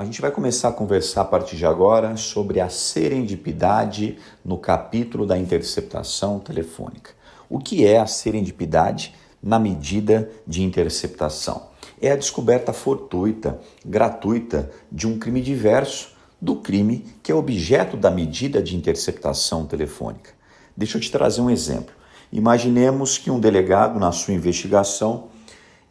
A gente vai começar a conversar a partir de agora sobre a serendipidade no capítulo da interceptação telefônica. O que é a serendipidade na medida de interceptação? É a descoberta fortuita, gratuita, de um crime diverso do crime que é objeto da medida de interceptação telefônica. Deixa eu te trazer um exemplo. Imaginemos que um delegado, na sua investigação,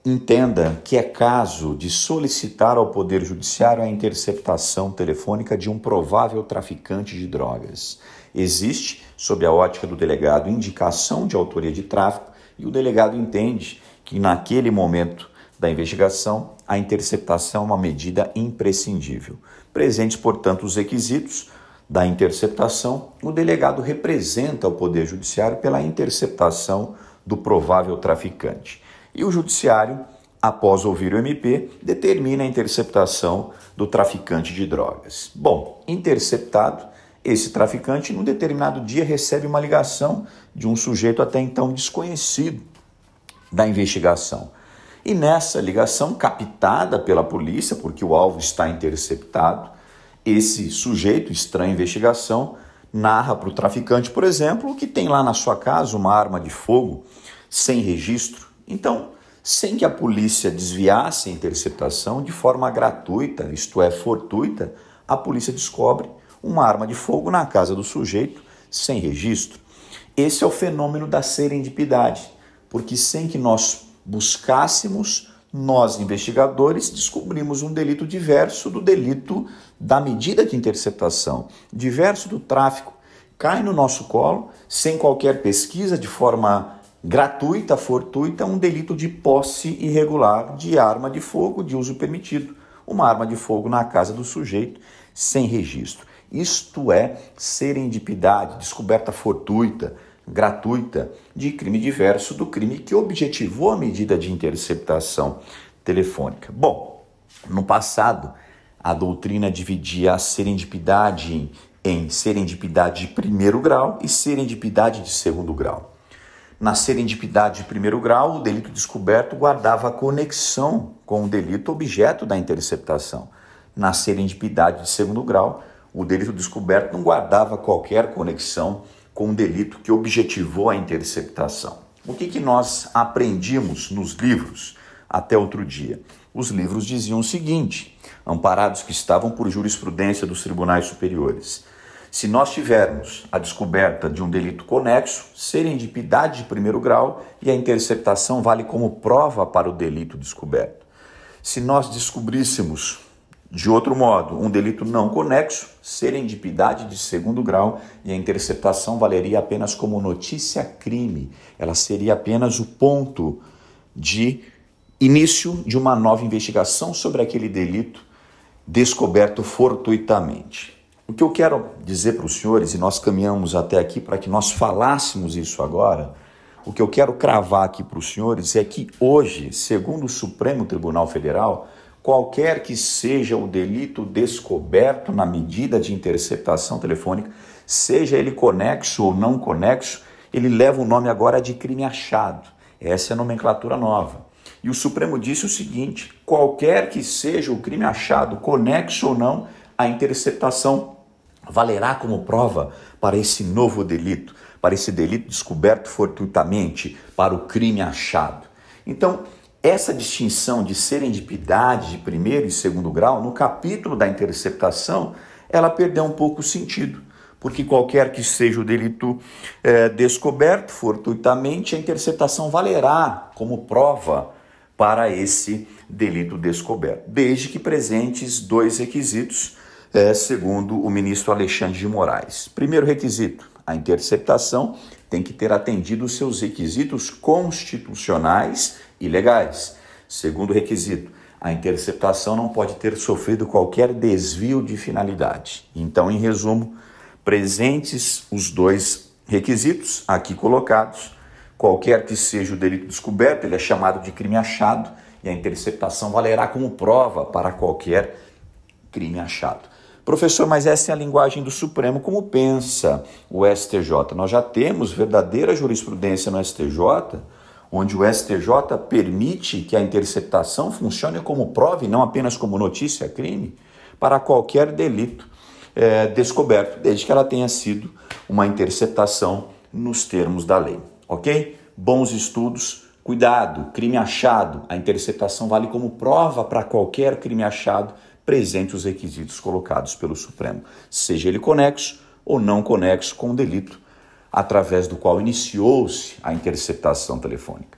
entenda que é caso de solicitar ao Poder Judiciário a interceptação telefônica de um provável traficante de drogas. Existe, sob a ótica do delegado, indicação de autoria de tráfico e o delegado entende que, naquele momento da investigação, a interceptação é uma medida imprescindível. Presentes, portanto, os requisitos da interceptação, o delegado representa o Poder Judiciário pela interceptação do provável traficante. E o Judiciário, após ouvir o MP, determina a interceptação do traficante de drogas. Bom, interceptado, esse traficante, num determinado dia, recebe uma ligação de um sujeito até então desconhecido da investigação. E nessa ligação, captada pela polícia, porque o alvo está interceptado, esse sujeito estranho investigação narra para o traficante, por exemplo, que tem lá na sua casa uma arma de fogo sem registro. Então, sem que a polícia desviasse a interceptação de forma gratuita, isto é, fortuita, a polícia descobre uma arma de fogo na casa do sujeito sem registro. Esse é o fenômeno da serendipidade, porque sem que nós buscássemos, nós, investigadores, descobrimos um delito diverso do delito da medida de interceptação, diverso do tráfico. Cai no nosso colo, sem qualquer pesquisa, de forma gratuita, fortuita, um delito de posse irregular de arma de fogo de uso permitido. Uma arma de fogo na casa do sujeito, sem registro. Isto é serendipidade, descoberta fortuita, gratuita de crime diverso do crime que objetivou a medida de interceptação telefônica. Bom, no passado, a doutrina dividia a serendipidade em serendipidade de primeiro grau e serendipidade de segundo grau. Na serendipidade de primeiro grau, o delito descoberto guardava conexão com o delito objeto da interceptação. Na serendipidade de segundo grau, o delito descoberto não guardava qualquer conexão com o delito que objetivou a interceptação. O que, que nós aprendimos nos livros até outro dia? Os livros diziam o seguinte, amparados que estavam por jurisprudência dos tribunais superiores. Se nós tivermos a descoberta de um delito conexo, serendipidade de primeiro grau e a interceptação vale como prova para o delito descoberto. Se nós descobríssemos de outro modo, um delito não conexo, serendipidade de segundo grau e a interceptação valeria apenas como notícia crime. Ela seria apenas o ponto de início de uma nova investigação sobre aquele delito descoberto fortuitamente. O que eu quero dizer para os senhores, e nós caminhamos até aqui para que nós falássemos isso agora, o que eu quero cravar aqui para os senhores é que hoje, segundo o Supremo Tribunal Federal, qualquer que seja o delito descoberto na medida de interceptação telefônica, seja ele conexo ou não conexo, ele leva o nome agora de crime achado. Essa é a nomenclatura nova. E o Supremo disse o seguinte: qualquer que seja o crime achado, conexo ou não, a interceptação valerá como prova para esse novo delito, para esse delito descoberto fortuitamente, para o crime achado. Então, essa distinção de serendipidade de primeiro e segundo grau, no capítulo da interceptação, ela perdeu um pouco o sentido, porque qualquer que seja o delito é, descoberto fortuitamente, a interceptação valerá como prova para esse delito descoberto, desde que presentes dois requisitos, é, segundo o ministro Alexandre de Moraes. Primeiro requisito: a interceptação tem que ter atendido os seus requisitos constitucionais e legais. Segundo requisito, a interceptação não pode ter sofrido qualquer desvio de finalidade. Então, em resumo, presentes os dois requisitos aqui colocados, qualquer que seja o delito descoberto, ele é chamado de crime achado e a interceptação valerá como prova para qualquer crime achado. Professor, mas essa é a linguagem do Supremo, como pensa o STJ? Nós já temos verdadeira jurisprudência no STJ, onde o STJ permite que a interceptação funcione como prova e não apenas como notícia crime. para qualquer delito é, descoberto, desde que ela tenha sido uma interceptação nos termos da lei. Ok? Bons estudos. Cuidado, crime achado. A interceptação vale como prova para qualquer crime achado presente os requisitos colocados pelo Supremo, seja ele conexo ou não conexo com o delito através do qual iniciou-se a interceptação telefônica.